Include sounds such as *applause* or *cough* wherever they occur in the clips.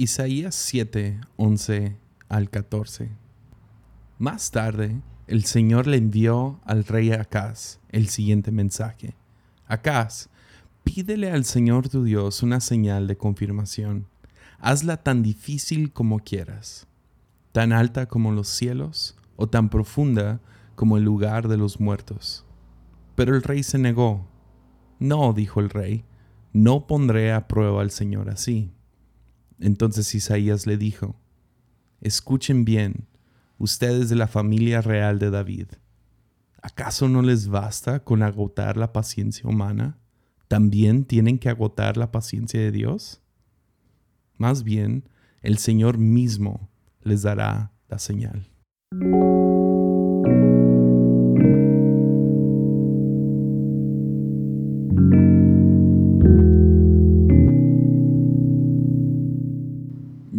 Isaías 7, 11 al 14. Más tarde, el Señor le envió al rey Acaz el siguiente mensaje. Acaz, pídele al Señor tu Dios una señal de confirmación. Hazla tan difícil como quieras, tan alta como los cielos o tan profunda como el lugar de los muertos. Pero el rey se negó. No, dijo el rey, no pondré a prueba al Señor así. Entonces Isaías le dijo, Escuchen bien, ustedes de la familia real de David. ¿Acaso no les basta con agotar la paciencia humana? ¿También tienen que agotar la paciencia de Dios? Más bien, el Señor mismo les dará la señal.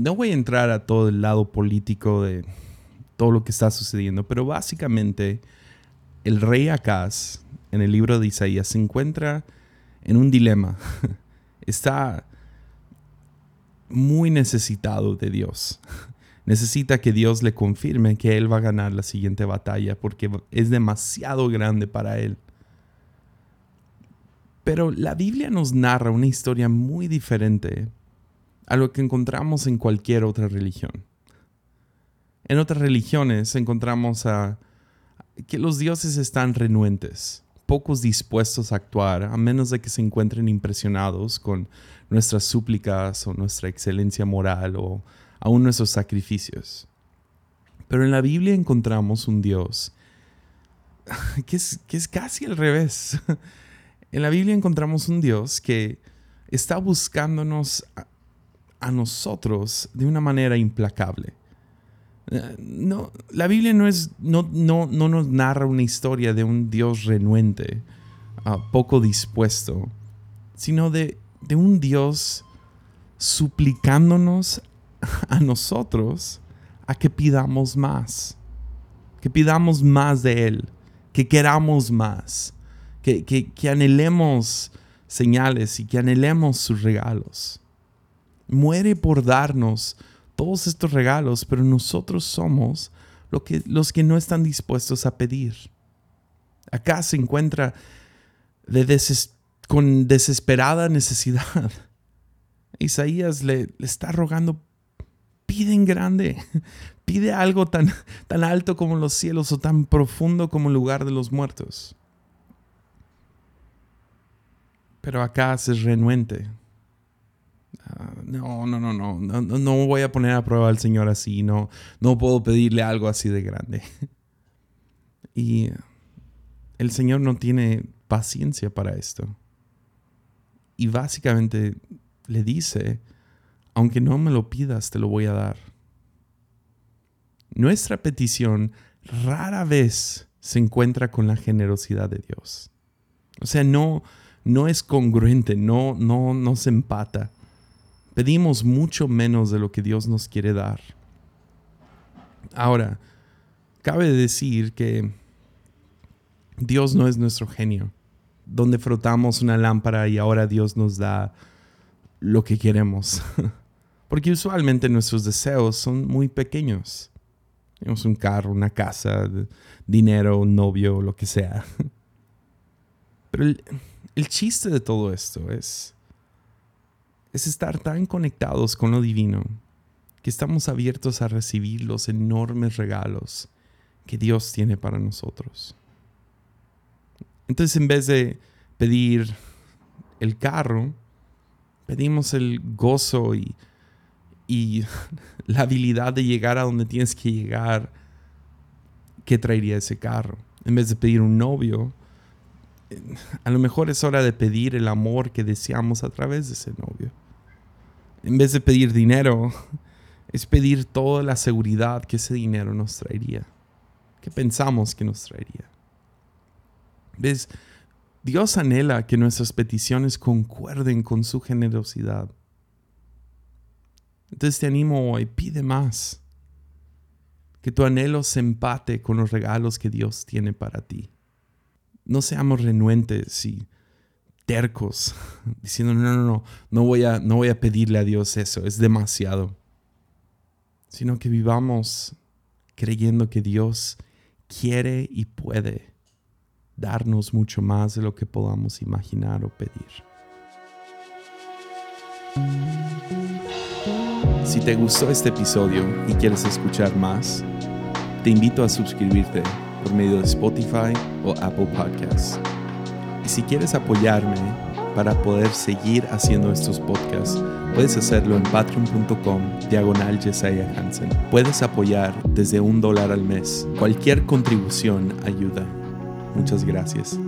No voy a entrar a todo el lado político de todo lo que está sucediendo, pero básicamente el rey Acaz en el libro de Isaías se encuentra en un dilema. *laughs* Está muy necesitado de Dios. *laughs* Necesita que Dios le confirme que él va a ganar la siguiente batalla porque es demasiado grande para él. Pero la Biblia nos narra una historia muy diferente a lo que encontramos en cualquier otra religión. En otras religiones encontramos a que los dioses están renuentes, pocos dispuestos a actuar, a menos de que se encuentren impresionados con nuestras súplicas o nuestra excelencia moral o aún nuestros sacrificios. Pero en la Biblia encontramos un Dios *laughs* que es, que es casi al revés. *laughs* En la Biblia encontramos un Dios que está buscándonos a nosotros de una manera implacable. Eh, no, la Biblia no, es, no, no, no nos narra una historia de un Dios renuente, ah, poco dispuesto, sino de, de un Dios suplicándonos a nosotros a que pidamos más, que pidamos más de Él, que queramos más, que, que, que anhelemos señales y que anhelemos sus regalos muere por darnos todos estos regalos, pero nosotros somos lo que, los que no están dispuestos a pedir. Acá se encuentra con desesperada necesidad. *laughs* Isaías le, está rogando, pide en grande, *laughs* pide algo tan, tan alto como los cielos o tan profundo como el lugar de los muertos. Pero acá es renuente, no, no, no, no, no, no voy a poner a prueba al Señor así, no, no puedo pedirle algo así de grande. *laughs* Y el Señor no tiene paciencia para esto. Y básicamente le dice, aunque no me lo pidas, te lo voy a dar. Nuestra petición rara vez se encuentra con la generosidad de Dios. O sea, no, no es congruente, no, no, no se empata pedimos mucho menos de lo que Dios nos quiere dar. Ahora, cabe decir que Dios no es nuestro genio, donde frotamos una lámpara y ahora Dios nos da lo que queremos. *laughs* Porque usualmente nuestros deseos son muy pequeños. Tenemos un carro, una casa, dinero, un novio, lo que sea. *laughs* Pero el, el chiste de todo esto es es estar tan conectados con lo divino que estamos abiertos a recibir los enormes regalos que Dios tiene para nosotros. Entonces en vez de pedir el carro, pedimos el gozo y, y *laughs* la habilidad de llegar a donde tienes que llegar que traería ese carro. En vez de pedir un novio, *laughs* a lo mejor es hora de pedir el amor que deseamos a través de ese novio. En vez de pedir dinero, *laughs* es pedir toda la seguridad que ese dinero nos traería, que pensamos que nos traería. ¿Ves? Dios anhela que nuestras peticiones concuerden con su generosidad. Entonces te animo hoy, pide más. Que tu anhelo se empate con los regalos que Dios tiene para ti. No seamos renuentes y tercos, *laughs* diciendo, no, no, no, no voy, a, no voy a pedirle a Dios eso, es demasiado. Sino que vivamos creyendo que Dios quiere y puede darnos mucho más de lo que podamos imaginar o pedir. Si te gustó este episodio y quieres escuchar más, te invito a suscribirte por medio de Spotify o Apple Podcasts. Y si quieres apoyarme para poder seguir haciendo estos podcasts, puedes hacerlo en patreon.com diagonal Hansen. Puedes apoyar desde un dólar al mes. Cualquier contribución ayuda. Muchas gracias.